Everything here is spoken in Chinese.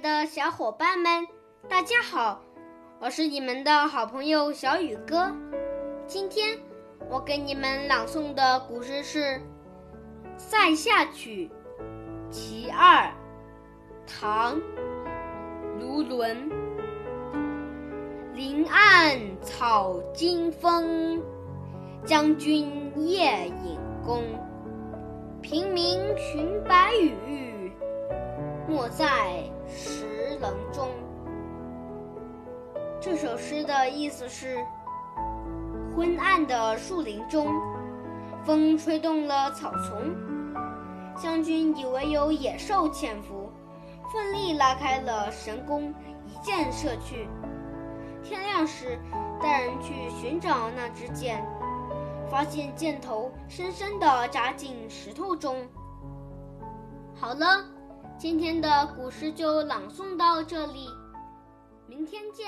的小伙伴们，大家好，我是你们的好朋友小雨哥。今天我给你们朗诵的古诗是《塞下曲·其二》，唐·卢纶。林暗草惊风，将军夜引弓。平明寻白羽，没在石棱中。这首诗的意思是：昏暗的树林中，风吹动了草丛，将军以为有野兽潜伏，奋力拉开了神弓，一箭射去。天亮时，带人去寻找那支箭。发现箭头深深地扎进石头中。好了，今天的古诗就朗诵到这里，明天见。